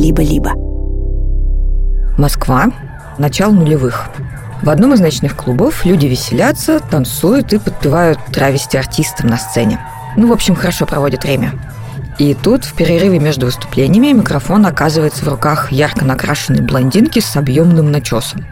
либо-либо. Москва. Начало нулевых. В одном из ночных клубов люди веселятся, танцуют и подпевают травести артистам на сцене. Ну, в общем, хорошо проводят время. И тут, в перерыве между выступлениями, микрофон оказывается в руках ярко накрашенной блондинки с объемным начесом.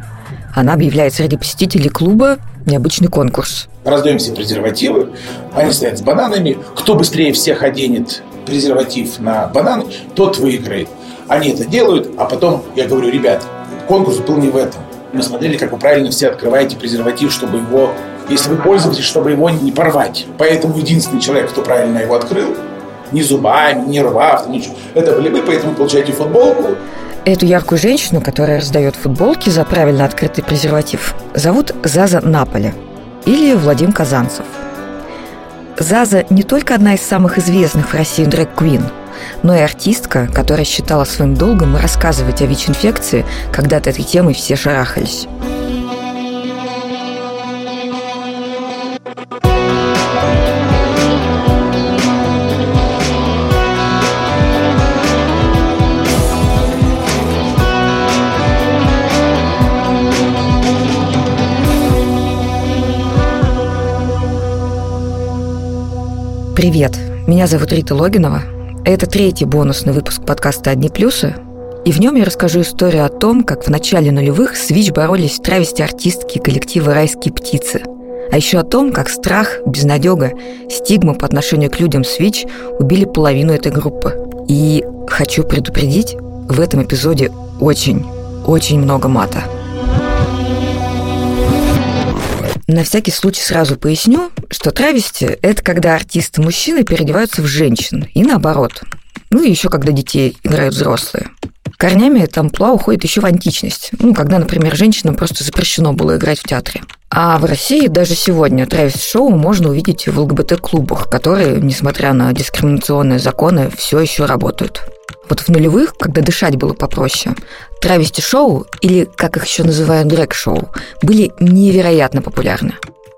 Она объявляет среди посетителей клуба необычный конкурс. Раздаем все презервативы, они стоят с бананами. Кто быстрее всех оденет презерватив на банан, тот выиграет. Они это делают, а потом я говорю, ребят, конкурс был не в этом. Мы смотрели, как вы правильно все открываете презерватив, чтобы его, если вы пользуетесь, чтобы его не порвать. Поэтому единственный человек, кто правильно его открыл, ни зубами, ни рвав, ничего. Это были вы, поэтому получаете футболку. Эту яркую женщину, которая раздает футболки за правильно открытый презерватив, зовут Заза Наполе или Владимир Казанцев. Заза не только одна из самых известных в России дрэг-квин, но и артистка, которая считала своим долгом рассказывать о ВИЧ-инфекции, когда от этой темы все шарахались. Привет, меня зовут Рита Логинова. Это третий бонусный выпуск подкаста «Одни плюсы», и в нем я расскажу историю о том, как в начале нулевых с ВИЧ боролись травести артистки коллектива «Райские птицы», а еще о том, как страх, безнадега, стигма по отношению к людям с ВИЧ убили половину этой группы. И хочу предупредить, в этом эпизоде очень, очень много мата – На всякий случай сразу поясню, что травести – это когда артисты-мужчины переодеваются в женщин, и наоборот. Ну и еще когда детей играют взрослые. Корнями это амплуа уходит еще в античность, ну, когда, например, женщинам просто запрещено было играть в театре. А в России даже сегодня травест-шоу можно увидеть в ЛГБТ-клубах, которые, несмотря на дискриминационные законы, все еще работают. Вот в нулевых, когда дышать было попроще, травести-шоу, или, как их еще называют, дрэк-шоу, были невероятно популярны.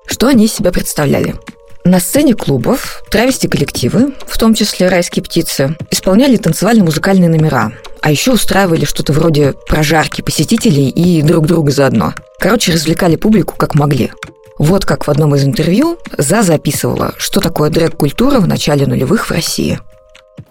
Что они из себя представляли? На сцене клубов травести-коллективы, в том числе «Райские птицы», исполняли танцевальные музыкальные номера, а еще устраивали что-то вроде прожарки посетителей и друг друга заодно. Короче, развлекали публику как могли. Вот как в одном из интервью За записывала, что такое дрэк-культура в начале нулевых в России –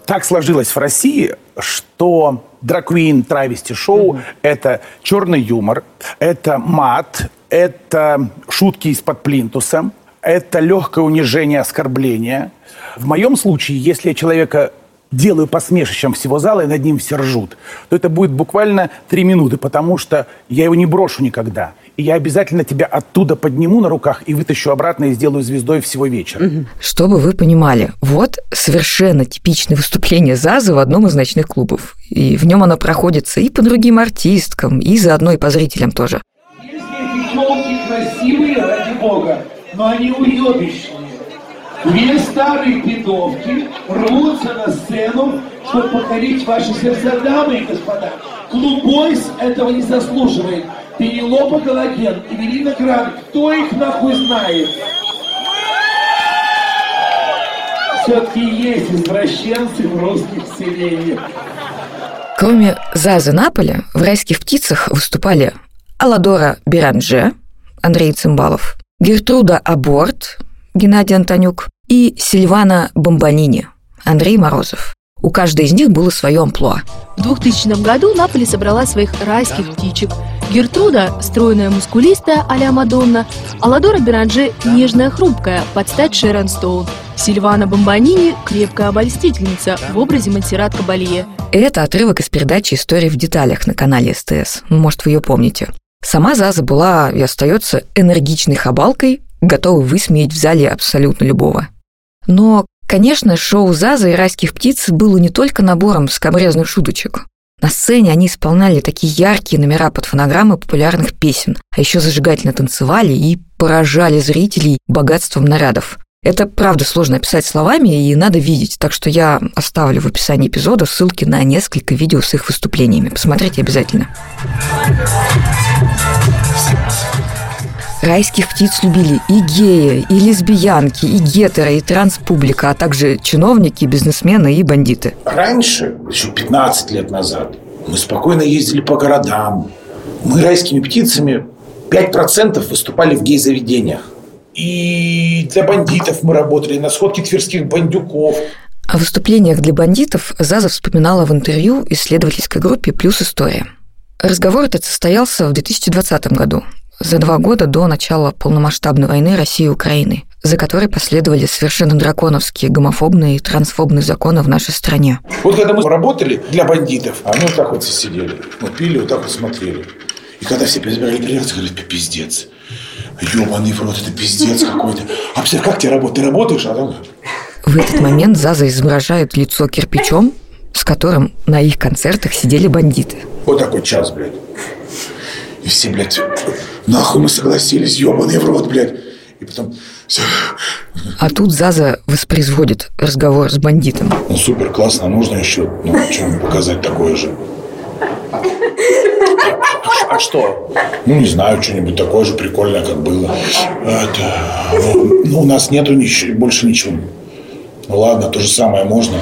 так сложилось в России, что драквин, травести шоу mm-hmm. это черный юмор, это мат, это шутки из-под плинтуса, это легкое унижение, оскорбление. В моем случае, если я человека делаю посмешищем всего зала, и над ним все ржут, то это будет буквально три минуты, потому что я его не брошу никогда и я обязательно тебя оттуда подниму на руках и вытащу обратно и сделаю звездой всего вечера. Чтобы вы понимали, вот совершенно типичное выступление Зазы в одном из ночных клубов. И в нем оно проходится и по другим артисткам, и заодно и по зрителям тоже. Если телки красивые, ради бога, но они уебищные. Две старые пидовки рвутся на сцену, чтобы покорить ваши сердца, дамы и господа. Клуб Бойс этого не заслуживает. Пенелопа Галаген, Эвелина Кран, кто их нахуй знает? Все-таки есть извращенцы в русских селениях. Кроме Зазы Наполи, в «Райских птицах» выступали Аладора Биранже, Андрей Цимбалов, Гертруда Аборт, Геннадий Антонюк и Сильвана Бомбанини, Андрей Морозов. У каждой из них было свое амплуа. В 2000 году Наполи собрала своих райских птичек. Гертруда – стройная мускулистая а-ля Мадонна, Аладора Беранже – нежная хрупкая, под стать Шерон Стоун. Сильвана Бомбанини – крепкая обольстительница в образе Монсеррат Кабалье. Это отрывок из передачи «История в деталях» на канале СТС. Может, вы ее помните. Сама Заза была и остается энергичной хабалкой, готовой высмеять в зале абсолютно любого. Но Конечно, шоу «Заза» и «Райских птиц» было не только набором скобрезных шуточек. На сцене они исполняли такие яркие номера под фонограммы популярных песен, а еще зажигательно танцевали и поражали зрителей богатством нарядов. Это правда сложно описать словами, и надо видеть, так что я оставлю в описании эпизода ссылки на несколько видео с их выступлениями. Посмотрите обязательно. Райских птиц любили и геи, и лесбиянки, и гетеры, и транспублика, а также чиновники, бизнесмены и бандиты. Раньше, еще 15 лет назад, Мы спокойно ездили по городам. Мы райскими птицами 5% выступали в гей-заведениях. И для бандитов мы работали, на сходке тверских бандюков. О выступлениях для бандитов Заза вспоминала в интервью исследовательской группе «Плюс история». Разговор этот состоялся в 2020 году, за два года до начала полномасштабной войны России и Украины, за которой последовали совершенно драконовские гомофобные и трансфобные законы в нашей стране. Вот когда мы работали для бандитов, они вот так вот все сидели, мы пили, вот так вот смотрели. И когда все перебирали приятцы, говорят, пиздец. Ёбаный в рот, это пиздец какой-то. А представь, как тебе работать? Ты работаешь, а там... В этот момент Заза изображает лицо кирпичом, с которым на их концертах сидели бандиты. Вот такой час, блядь. И все, блядь, нахуй мы согласились, ёбаный в рот, блядь. И потом... всё. А тут Заза воспроизводит разговор с бандитом. Ну, супер, классно, можно еще, ну, что показать такое же. А что? Ну, не знаю, что-нибудь такое же прикольное, как было. Это, ну, ну, у нас нету ничего, больше ничего. Ну, ладно, то же самое можно?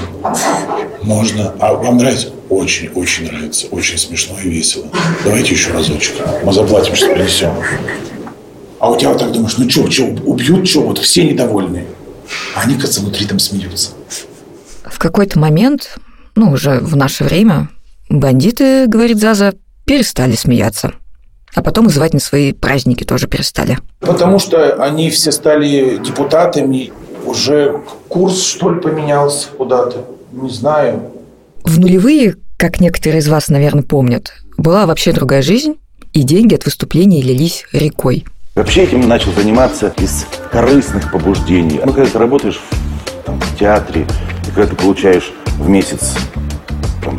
Можно. А вам нравится? Очень, очень нравится. Очень смешно и весело. Давайте еще разочек. Мы заплатим, что принесем. А у тебя вот так думаешь, ну что, что, убьют, что, вот все недовольны. А они, кажется, внутри там смеются. В какой-то момент, ну, уже в наше время, бандиты, говорит Заза, перестали смеяться. А потом вызывать на свои праздники тоже перестали. Потому что они все стали депутатами. Уже курс, что ли, поменялся куда-то. Не знаю. В нулевые, как некоторые из вас, наверное, помнят, была вообще другая жизнь, и деньги от выступлений лились рекой. Вообще этим начал заниматься из корыстных побуждений. Ну, когда ты работаешь в, там, в театре, и когда ты получаешь в месяц там,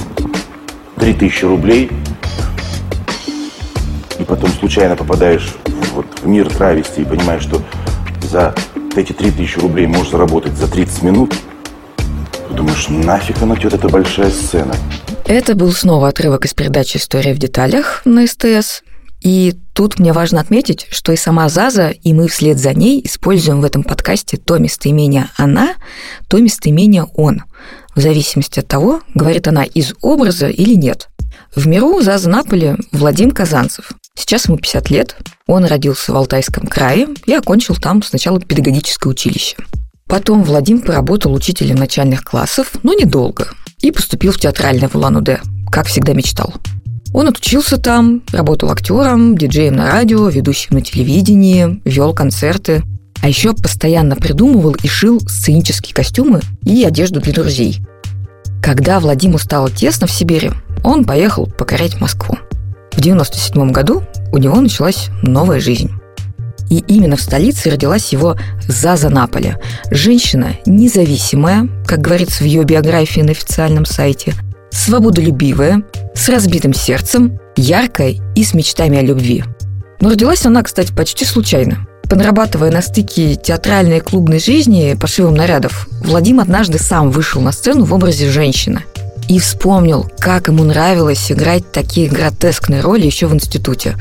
3000 рублей, и потом случайно попадаешь в, вот, в мир травести и понимаешь, что за эти 3000 рублей можешь заработать за 30 минут, ты думаешь, нафиг она тебе эта большая сцена? Это был снова отрывок из передачи «История в деталях» на СТС. И тут мне важно отметить, что и сама Заза, и мы вслед за ней используем в этом подкасте то местоимение «она», то местоимение «он», в зависимости от того, говорит она из образа или нет. В миру Заза Наполи Владимир Казанцев. Сейчас ему 50 лет, он родился в Алтайском крае и окончил там сначала педагогическое училище. Потом Владимир поработал учителем начальных классов, но недолго, и поступил в театральный в Улан-Удэ, как всегда мечтал. Он отучился там, работал актером, диджеем на радио, ведущим на телевидении, вел концерты, а еще постоянно придумывал и шил сценические костюмы и одежду для друзей. Когда Владимиру стало тесно в Сибири, он поехал покорять Москву. В 97 году у него началась новая жизнь. И именно в столице родилась его Заза Наполи. Женщина независимая, как говорится в ее биографии на официальном сайте, свободолюбивая, с разбитым сердцем, яркая и с мечтами о любви. Но родилась она, кстати, почти случайно. Подрабатывая на стыке театральной и клубной жизни пошивом нарядов, Владимир однажды сам вышел на сцену в образе женщины и вспомнил, как ему нравилось играть такие гротескные роли еще в институте.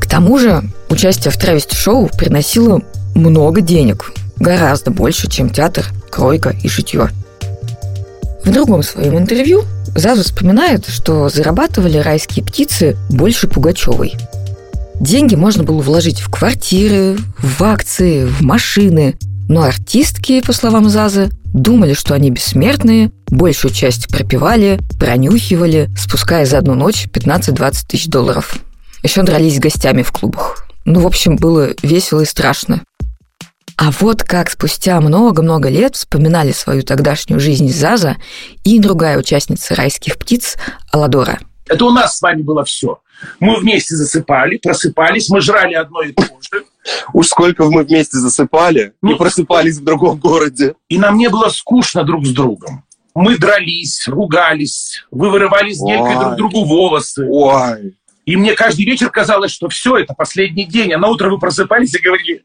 К тому же участие в травести-шоу приносило много денег, гораздо больше, чем театр, кройка и шитье. В другом своем интервью Зазу вспоминает, что зарабатывали райские птицы больше Пугачевой. Деньги можно было вложить в квартиры, в акции, в машины. Но артистки, по словам Зазы, думали, что они бессмертные, большую часть пропивали, пронюхивали, спуская за одну ночь 15-20 тысяч долларов. Еще дрались с гостями в клубах. Ну, в общем, было весело и страшно. А вот как спустя много-много лет вспоминали свою тогдашнюю жизнь Заза и другая участница «Райских птиц» Аладора. Это у нас с вами было все. Мы вместе засыпали, просыпались, мы жрали одно и то же. Уж сколько мы вместе засыпали Ну, и просыпались в другом городе. И нам не было скучно друг с другом. Мы дрались, ругались, вы вырывали с гелькой Ой. друг другу волосы. Ой. И мне каждый вечер казалось, что все, это последний день. А на утро вы просыпались и говорили,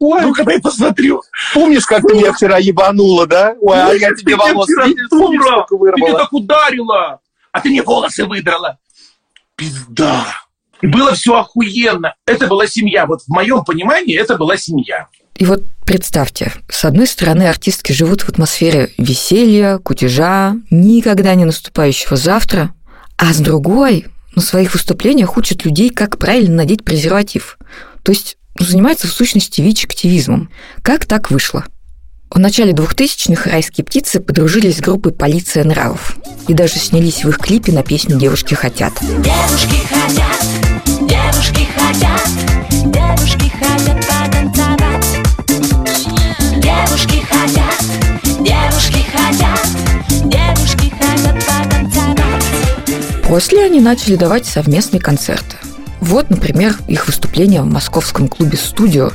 Ой, ну-ка дай посмотрю. помнишь, как ты меня вчера ебанула, да? Ой, а я тебе Ты меня волос вчера, видишь, помнишь, дура, сколько Ты меня так ударила, а ты мне волосы выдрала. Пизда. И было все охуенно. Это была семья. Вот в моем понимании это была семья. И вот представьте, с одной стороны, артистки живут в атмосфере веселья, кутежа, никогда не наступающего завтра, А с другой, на своих выступлениях учат людей, как правильно надеть презерватив. То есть ну, занимается в сущности ВИЧ-активизмом. Как так вышло? В начале 2000-х райские птицы подружились с группой «Полиция нравов» и даже снялись в их клипе на песню «Девушки хотят». Девушки хотят, девушки хотят, девушки хотят потанцевать. Девушки хотят, девушки хотят, девушки хотят потанцевать. После они начали давать совместные концерты. Вот, например, их выступление в московском клубе «Студио»,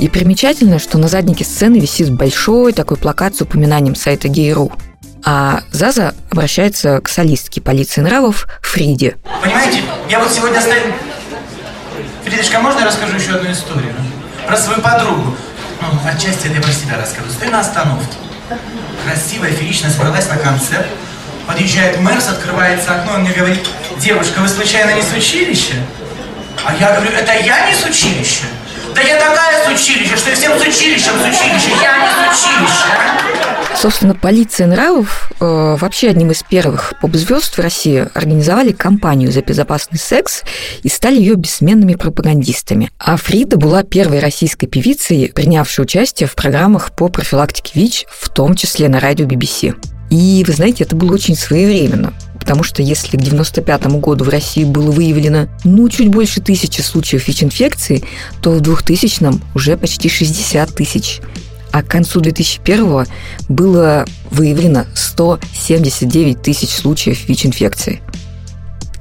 и примечательно, что на заднике сцены висит большой такой плакат с упоминанием сайта Гей.ру. А Заза обращается к солистке полиции нравов Фриде. Понимаете, я вот сегодня оставил... Фридочка, можно я расскажу еще одну историю? Про свою подругу. Ну, отчасти это я про себя расскажу. Стою на остановке. Красивая, феерично собралась на концерт. Подъезжает Мэрс, открывается окно, он мне говорит, девушка, вы случайно не с училища? А я говорю, это я не с училища? Да я такая с училища, что всем с училищем с училища, я не с училища. Собственно, полиция нравов э, вообще одним из первых поп-звезд в России организовали кампанию за безопасный секс и стали ее бессменными пропагандистами. А Фрида была первой российской певицей, принявшей участие в программах по профилактике ВИЧ, в том числе на радио BBC. И, вы знаете, это было очень своевременно потому что если к 95 году в России было выявлено ну чуть больше тысячи случаев ВИЧ-инфекции, то в 2000 уже почти 60 тысяч. А к концу 2001 было выявлено 179 тысяч случаев ВИЧ-инфекции.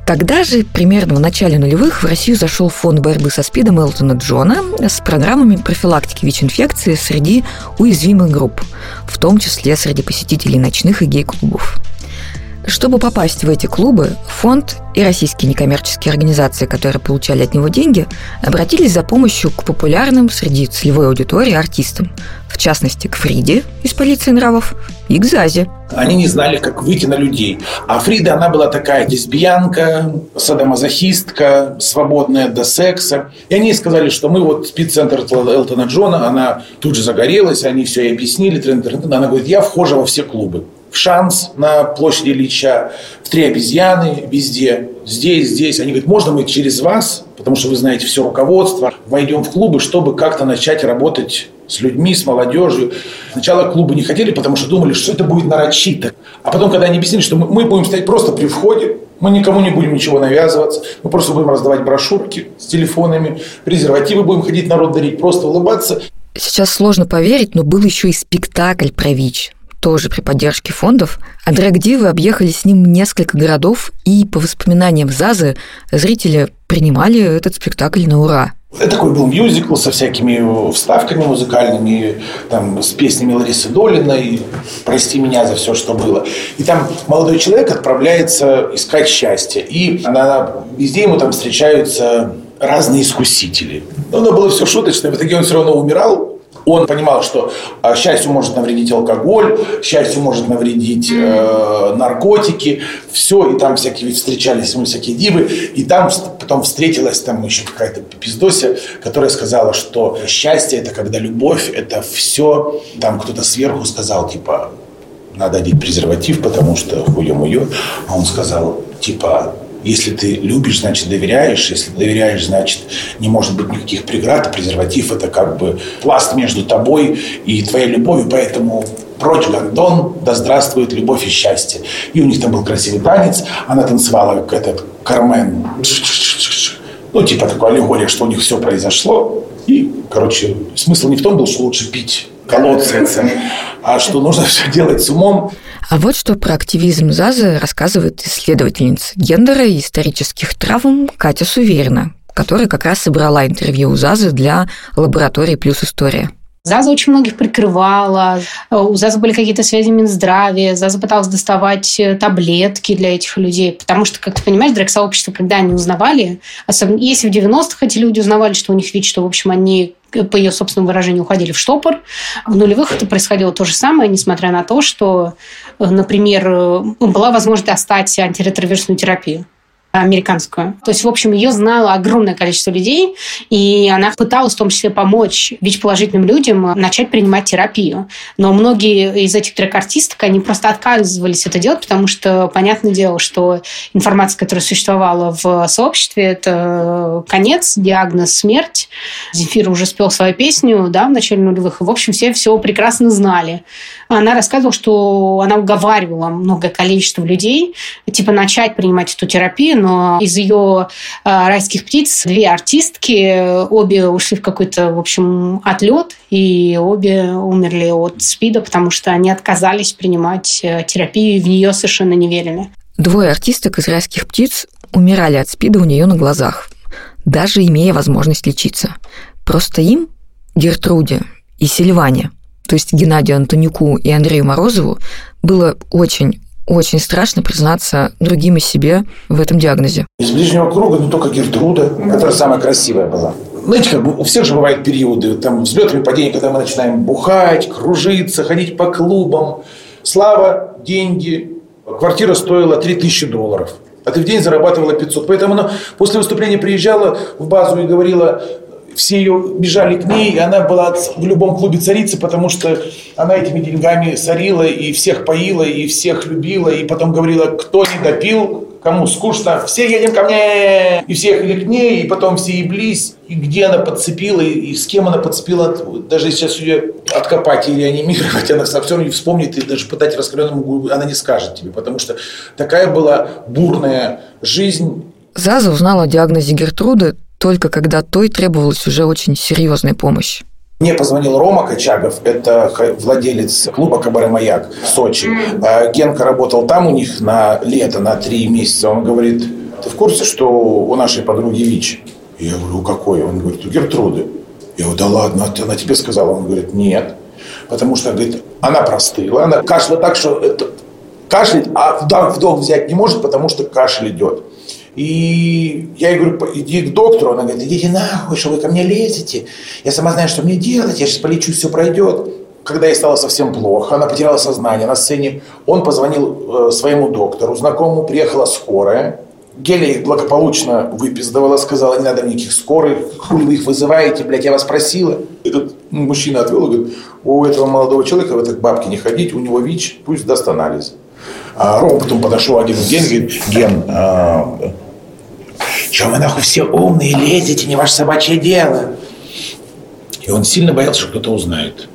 Тогда же, примерно в начале нулевых, в Россию зашел фонд борьбы со СПИДом Элтона Джона с программами профилактики ВИЧ-инфекции среди уязвимых групп, в том числе среди посетителей ночных и гей-клубов. Чтобы попасть в эти клубы, фонд и российские некоммерческие организации, которые получали от него деньги, обратились за помощью к популярным среди целевой аудитории артистам, в частности, к Фриде из «Полиции нравов» и к Зазе. Они не знали, как выйти на людей. А Фрида, она была такая лесбиянка, садомазохистка, свободная до секса. И они сказали, что мы вот спид-центр Элтона Джона, она тут же загорелась, они все ей объяснили. Она говорит, я вхожа во все клубы в Шанс на площади Ильича, в Три обезьяны везде, здесь, здесь. Они говорят, можно мы через вас, потому что вы знаете все руководство, войдем в клубы, чтобы как-то начать работать с людьми, с молодежью. Сначала клубы не хотели, потому что думали, что это будет нарочито. А потом, когда они объяснили, что мы, мы будем стоять просто при входе, мы никому не будем ничего навязываться, мы просто будем раздавать брошюрки с телефонами, презервативы будем ходить народ дарить, просто улыбаться. Сейчас сложно поверить, но был еще и спектакль про ВИЧ тоже при поддержке фондов, а Драгдивы объехали с ним несколько городов, и, по воспоминаниям Зазы, зрители принимали этот спектакль на ура. Это такой был мюзикл со всякими вставками музыкальными, там, с песнями Ларисы Долиной «Прости меня за все, что было». И там молодой человек отправляется искать счастье. И она, везде ему там встречаются разные искусители. Но оно было все шуточное. В итоге он все равно умирал, он понимал, что а, счастью может навредить алкоголь, счастью может навредить э, наркотики, все, и там всякие встречались ему всякие дивы, и там потом встретилась там еще какая-то пиздося, которая сказала, что счастье это когда любовь, это все, там кто-то сверху сказал, типа, надо одеть презерватив, потому что хуе-муе, а он сказал, типа, если ты любишь, значит доверяешь. Если доверяешь, значит не может быть никаких преград. Презерватив – это как бы пласт между тобой и твоей любовью. Поэтому прочь гондон, да здравствует любовь и счастье. И у них там был красивый танец. Она танцевала, как этот Кармен. Ну, типа такой аллегория, что у них все произошло. И, короче, смысл не в том был, что лучше пить колодцы, а что нужно все делать с умом. А вот что про активизм ЗАЗа рассказывает исследовательница гендера и исторических травм Катя Суверина, которая как раз собрала интервью у ЗАЗа для лаборатории «Плюс история». ЗАЗа очень многих прикрывала, у ЗАЗа были какие-то связи Минздравия, ЗАЗа пыталась доставать э, таблетки для этих людей, потому что, как ты понимаешь, драг-сообщество, когда они узнавали, особенно если в 90-х эти люди узнавали, что у них ВИЧ, то, в общем, они по ее собственному выражению, уходили в штопор. В нулевых это происходило то же самое, несмотря на то, что, например, была возможность достать антиретровирусную терапию. Американскую. То есть, в общем, ее знало огромное количество людей, и она пыталась в том числе помочь ВИЧ-положительным людям начать принимать терапию. Но многие из этих трек-артисток, они просто отказывались это делать, потому что, понятное дело, что информация, которая существовала в сообществе, это конец, диагноз, смерть. Земфир уже спел свою песню да, в начале нулевых, и, в общем, все все прекрасно знали. Она рассказывала, что она уговаривала многое количество людей, типа, начать принимать эту терапию, но из ее э, райских птиц две артистки, обе ушли в какой-то, в общем, отлет, и обе умерли от СПИДа, потому что они отказались принимать э, терапию и в нее совершенно не верили. Двое артисток из райских птиц умирали от СПИДа у нее на глазах, даже имея возможность лечиться. Просто им, Гертруде и Сильване, то есть Геннадию Антонюку и Андрею Морозову, было очень очень страшно признаться другим и себе в этом диагнозе. Из ближнего круга, ну, только Гертруда, которая самая красивая была. Знаете, как бы у всех же бывают периоды, там, взлетами, падения, когда мы начинаем бухать, кружиться, ходить по клубам. Слава, деньги. Квартира стоила 3000 долларов. А ты в день зарабатывала 500. Поэтому она после выступления приезжала в базу и говорила, все ее бежали к ней, и она была в любом клубе царицы, потому что она этими деньгами сорила и всех поила, и всех любила, и потом говорила, кто не допил, кому скучно, все едем ко мне, и все ехали к ней, и потом все еблись, и где она подцепила, и с кем она подцепила, даже сейчас ее откопать и реанимировать, она все равно не вспомнит, и даже пытать раскаленному она не скажет тебе, потому что такая была бурная жизнь. Заза узнала о диагнозе Гертруды только когда той требовалась уже очень серьезная помощь. Мне позвонил Рома Качагов, это владелец клуба «Кабаре Маяк» в Сочи. А Генка работал там у них на лето, на три месяца. Он говорит, ты в курсе, что у нашей подруги ВИЧ? Я говорю, у какой? Он говорит, у Гертруды. Я говорю, да ладно, а она тебе сказала? Он говорит, нет. Потому что, говорит, она простыла, она кашляла так, что это, кашляет, а вдох, вдох взять не может, потому что кашель идет. И я ей говорю, иди к доктору. Она говорит, идите нахуй, что вы ко мне лезете. Я сама знаю, что мне делать, я сейчас полечусь, все пройдет. Когда ей стало совсем плохо, она потеряла сознание на сцене, он позвонил э, своему доктору, знакомому, приехала скорая. Геля их благополучно выпиздывала, сказала, не надо никаких скорых, хули вы их вызываете, блядь, я вас просила. Этот мужчина отвел и говорит, у этого молодого человека в этой бабке не ходить, у него ВИЧ, пусть даст анализ. А Рома потом подошел один Ген, говорит, Ген, а, что вы нахуй все умные лезете, не ваше собачье дело. И он сильно боялся, что кто-то узнает.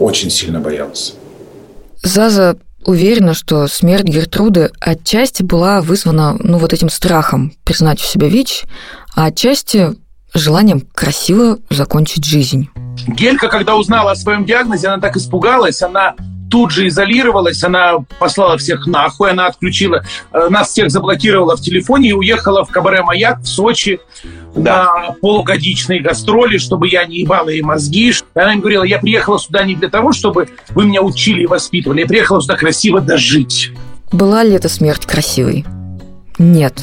Очень сильно боялся. Заза уверена, что смерть Гертруды отчасти была вызвана ну, вот этим страхом признать у себя ВИЧ, а отчасти желанием красиво закончить жизнь. Гелька, когда узнала о своем диагнозе, она так испугалась, она тут же изолировалась, она послала всех нахуй, она отключила, э, нас всех заблокировала в телефоне и уехала в Кабаре Маяк в Сочи да. на полугодичные гастроли, чтобы я не ебала ей мозги. Она им говорила, я приехала сюда не для того, чтобы вы меня учили и воспитывали, я приехала сюда красиво дожить. Была ли эта смерть красивой? Нет.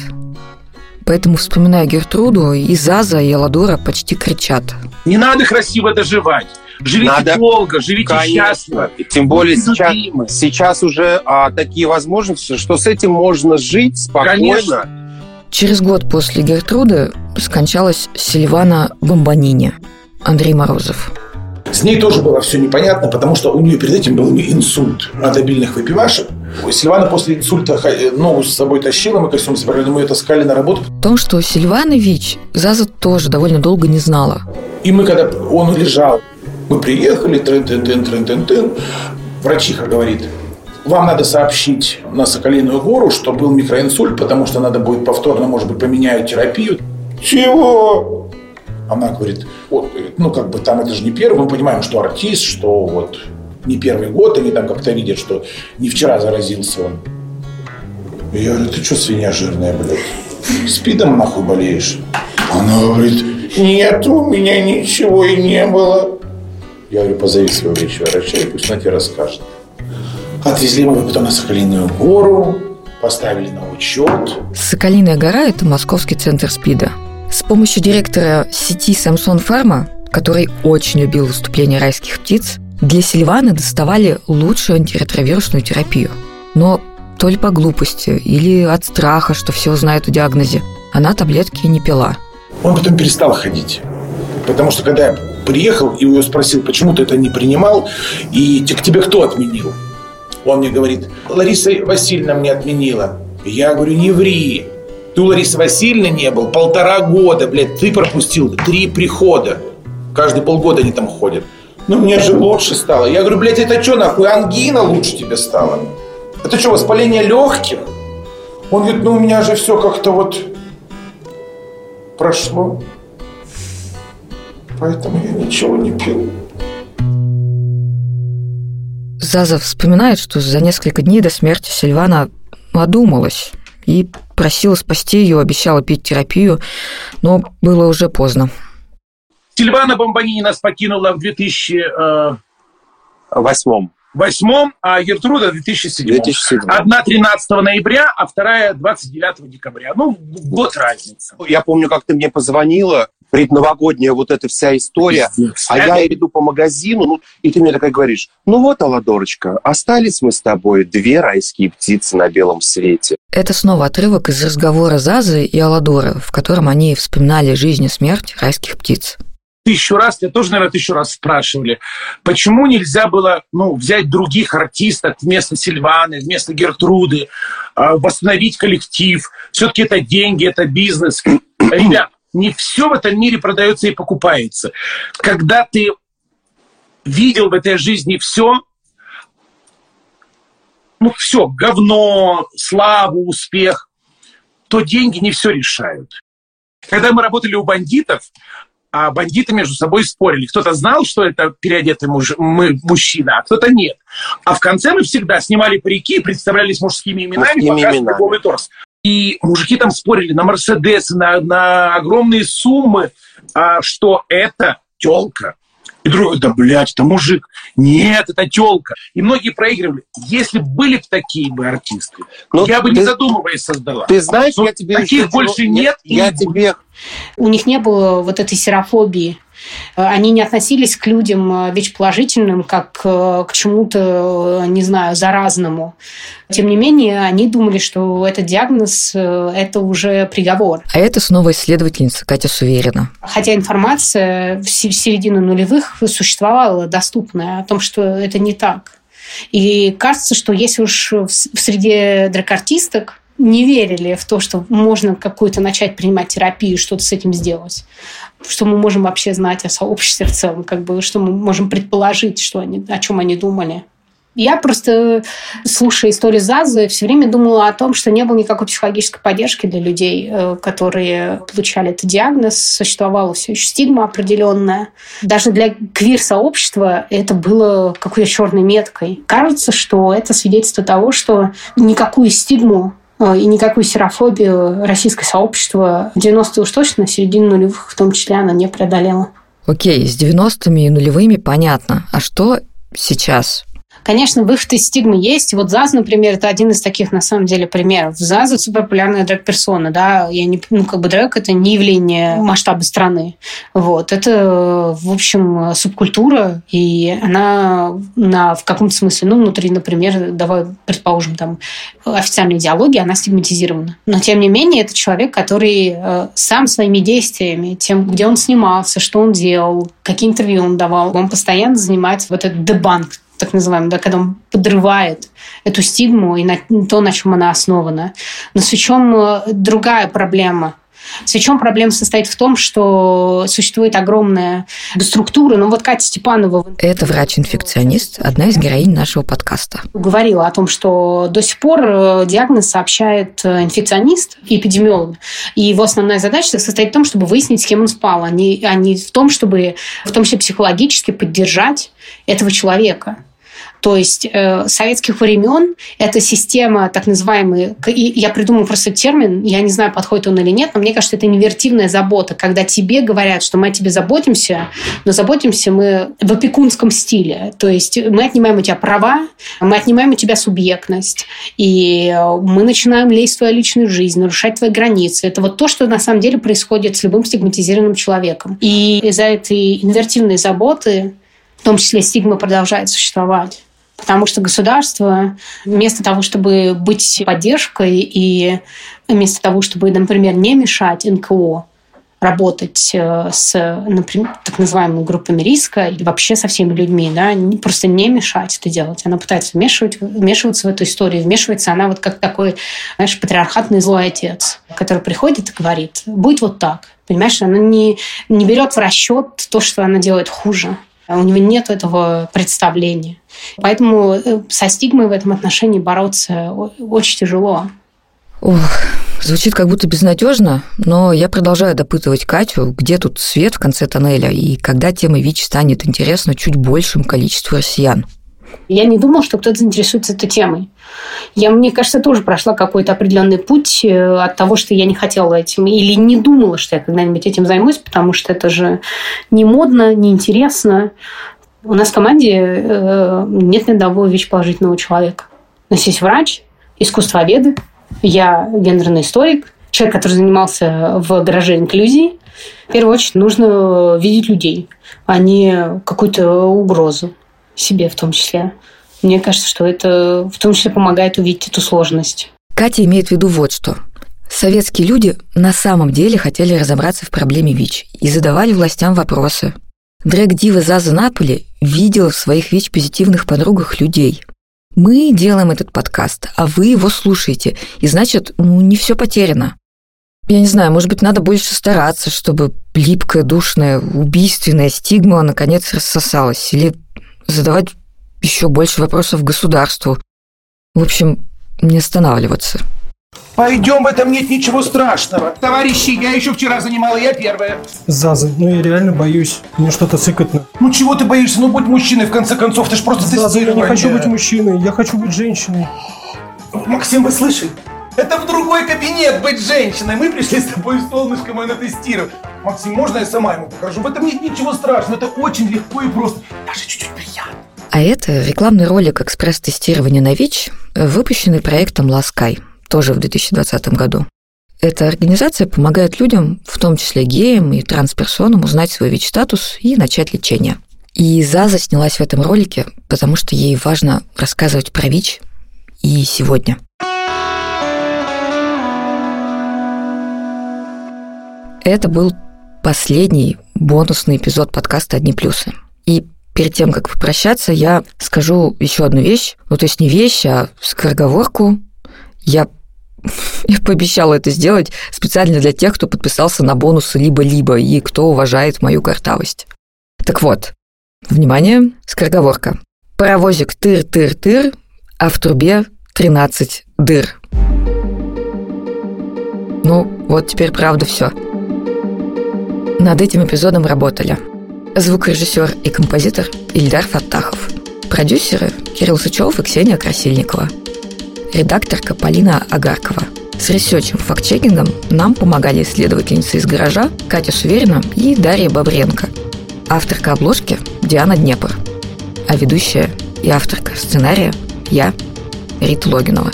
Поэтому, вспоминая Гертруду, и Заза, и Аладора почти кричат. Не надо красиво доживать. Живите Надо, долго, живите конечно. счастливо. Тем более сейчас, сейчас уже а, такие возможности, что с этим можно жить спокойно. Конечно. Через год после Гертруды скончалась Сильвана Бомбанини, Андрей Морозов. С ней тоже было все непонятно, потому что у нее перед этим был инсульт от обильных выпивашек. Сильвана после инсульта ногу с собой тащила, мы костюм собрали, мы ее таскали на работу. В том, что Сильвана ВИЧ Заза тоже довольно долго не знала. И мы, когда он лежал мы приехали, трын -тын -тын -тын -тын -тын. врачиха говорит, вам надо сообщить на Соколиную гору, что был микроинсульт, потому что надо будет повторно, может быть, поменяют терапию. Чего? Она говорит, вот, ну, как бы там это же не первый, мы понимаем, что артист, что вот не первый год, они там как-то видят, что не вчера заразился он. Я говорю, ты что, свинья жирная, блядь? Спидом нахуй болеешь? Она говорит, нет, у меня ничего и не было. Я говорю, позови своего врача, и пусть он тебе расскажет. Отвезли мы потом на Соколиную гору, поставили на учет. Соколиная гора – это московский центр СПИДа. С помощью директора сети Самсон Фарма, который очень любил выступления райских птиц, для Сильваны доставали лучшую антиретровирусную терапию. Но То ли по глупости, или от страха, что все узнают о диагнозе, она таблетки не пила. Он потом перестал ходить. Потому что когда приехал и его спросил, почему ты это не принимал, и к тебе кто отменил? Он мне говорит, Лариса Васильевна мне отменила. Я говорю, не ври. Ты у Ларисы Васильевны не был полтора года, блядь, ты пропустил три прихода. Каждые полгода они там ходят. Ну, мне же лучше стало. Я говорю, блядь, это что, нахуй, ангина лучше тебе стало? Это что, воспаление легких? Он говорит, ну, у меня же все как-то вот прошло. Поэтому я ничего не пил. Заза вспоминает, что за несколько дней до смерти Сильвана одумалась и просила спасти ее, обещала пить терапию, но было уже поздно. Сильвана Бомбанини нас покинула в 2008, Восьмом. а Гертруда в 2007. 2007. Одна 13 ноября, а вторая 29 декабря. Ну, год разница. Я помню, как ты мне позвонила, предновогодняя вот эта вся история, а я иду по магазину, ну, и ты мне такая говоришь, ну вот, Аладорочка, остались мы с тобой две райские птицы на белом свете. Это снова отрывок из разговора Зазы и Аладора, в котором они вспоминали жизнь и смерть райских птиц. Тысячу раз, тебя тоже, наверное, тысячу раз спрашивали, почему нельзя было ну, взять других артистов вместо Сильваны, вместо Гертруды, а, восстановить коллектив. Все-таки это деньги, это бизнес. Ребят, не все в этом мире продается и покупается. Когда ты видел в этой жизни все, ну все, говно, славу, успех, то деньги не все решают. Когда мы работали у бандитов, а бандиты между собой спорили. Кто-то знал, что это переодетый муж, мы, мужчина, а кто-то нет. А в конце мы всегда снимали парики и представлялись мужскими именами, Мужскими именами. голый торс. И мужики там спорили на Мерседесы, на, на огромные суммы, а, что это телка. И другой, да, блядь, это мужик. Нет, это телка. И многие проигрывали. Если были бы такие бы артисты, Ну, я бы не ты- задумываясь создала. Ты знаешь, Ну, я тебе... таких еще- больше нет Я не будет. тебе... У них не было вот этой серофобии. Э, Они не относились к людям э, ВИЧ-положительным как э, к чему-то, не знаю, заразному. Тем не менее, они думали, что этот диагноз это уже приговор. А это снова исследовательница Катя Суверина. Хотя информация в се- в середину нулевых существовала доступная о том, что это не так. И кажется, что если уж в среде дракартисток не верили в то, что можно какую-то начать принимать терапию, что-то с этим сделать, что мы можем вообще знать о сообществе в целом, как бы, что мы можем предположить, что они, о чем они думали. Я просто, слушая историю Зазы, все время думала о том, что не было никакой психологической поддержки для людей, э, которые получали этот диагноз. Существовала все еще стигма определенная. Даже для квир-сообщества это было какой-то черной меткой. Кажется, что это свидетельство того, что никакую стигму и никакую серофобию российское сообщество в 90-е уж точно, середину нулевых в том числе, она не преодолела. Окей, с 90-ми и нулевыми понятно. А что сейчас? Конечно, выход из стигмы есть. Вот ЗАЗ, например, это один из таких, на самом деле, примеров. ЗАЗ – это суперпопулярная дрэк-персона, да. Я не, ну, как бы дрэк – это не явление масштаба страны. Вот. Это, в общем, субкультура, и она на, в каком-то смысле, ну, внутри, например, давай предположим, там, официальной идеологии, она стигматизирована. Но, тем не менее, это человек, который э, сам своими действиями, тем, где он снимался, что он делал, какие интервью он давал, он постоянно занимается вот этот дебанк, так называемый, да, когда он подрывает эту стигму и на, то, на чем она основана. Но с Вичом э, другая проблема. С Вичом проблема состоит в том, что существует огромная структура. Ну вот Катя Степанова Это врач-инфекционист, одна из героинь нашего подкаста. говорила о том, что до сих пор э, диагноз сообщает э, инфекционист и эпидемиолог. И его основная задача состоит в том, чтобы выяснить, с кем он спал, а не, а не в том, чтобы в том числе психологически поддержать этого человека. То есть э, советских времен эта система, так называемая, и я придумал просто термин, я не знаю, подходит он или нет, но мне кажется, это невертивная забота, когда тебе говорят, что мы о тебе заботимся, но заботимся мы в опекунском стиле. То есть мы отнимаем у тебя права, мы отнимаем у тебя субъектность, и мы начинаем лезть в твою личную жизнь, нарушать твои границы. Это вот то, что на самом деле происходит с любым стигматизированным человеком. И из-за этой инвертивной заботы в том числе стигма продолжает существовать. Потому что государство вместо того, чтобы быть поддержкой и вместо того, чтобы, например, не мешать НКО работать э, с, например, так называемыми группами риска или вообще со всеми людьми, да, просто не мешать это делать. Она пытается вмешивать, вмешиваться в эту историю, вмешивается она вот как такой, знаешь, патриархатный злой отец, который приходит и говорит, будь вот так. Понимаешь, она не, не берет в расчет то, что она делает хуже. У него нет этого представления. Поэтому э, со стигмой в этом отношении бороться очень тяжело. Ох, звучит как будто безнадежно, но я продолжаю допытывать Катю, где тут свет в конце тоннеля и когда тема ВИЧ станет интересна чуть большему количеству россиян. Я не думала, что кто-то заинтересуется этой темой. Я, мне кажется, тоже прошла какой-то определенный путь э, от того, что я не хотела этим или не думала, что я когда-нибудь этим займусь, потому что это же не модно, не интересно. У нас в команде э, нет ни одного ВИЧ-положительного человека. У нас есть врач, искусствоведы, я гендерный историк, человек, который занимался в гараже инклюзии. В первую очередь нужно видеть людей, а не какую-то угрозу себе в том числе. Мне кажется, что это в том числе помогает увидеть эту сложность. Катя имеет в виду вот что. Советские люди на самом деле хотели разобраться в проблеме ВИЧ и задавали властям вопросы. Дрэк-дива Заза Наполи видела в своих ВИЧ-позитивных подругах людей. Мы делаем этот подкаст, а вы его слушаете, и значит, ну, не все потеряно. Я не знаю, может быть, надо больше стараться, чтобы липкая, душная, убийственная стигма наконец рассосалась, или задавать еще больше вопросов государству. В общем, не останавливаться. Пойдем, в этом нет ничего страшного. Товарищи, я еще вчера занимала, я первая. Заза, ну я реально боюсь. Мне что-то цикотно. Ну чего ты боишься? Ну будь мужчиной, в конце концов. Ты ж просто Заза, я не хочу быть мужчиной, я хочу быть женщиной. Максим, вы слышали? Это в другой кабинет быть женщиной. Мы пришли с тобой солнышко мое на тестирование. Максим, можно я сама ему покажу? В этом нет ничего страшного. Это очень легко и просто. Даже чуть-чуть приятно. А это рекламный ролик экспресс-тестирования на ВИЧ, выпущенный проектом «Ласкай», тоже в 2020 году. Эта организация помогает людям, в том числе геям и трансперсонам, узнать свой ВИЧ-статус и начать лечение. И Заза снялась в этом ролике, потому что ей важно рассказывать про ВИЧ и сегодня. Это был последний бонусный эпизод подкаста «Одни плюсы». И перед тем, как попрощаться, я скажу еще одну вещь. Ну, то есть не вещь, а скороговорку. Я я пообещала это сделать специально для тех, кто подписался на бонусы либо-либо и кто уважает мою картавость. Так вот, внимание, скороговорка. Паровозик тыр-тыр-тыр, а в трубе 13 дыр. Ну, вот теперь правда все. Над этим эпизодом работали звукорежиссер и композитор Ильдар Фаттахов, продюсеры Кирилл Сычев и Ксения Красильникова, редакторка Полина Агаркова. С ресерчем фактчекингом нам помогали исследовательницы из гаража Катя Суверина и Дарья Бобренко. Авторка обложки Диана Днепр. А ведущая и авторка сценария я, Рита Логинова.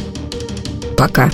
Пока.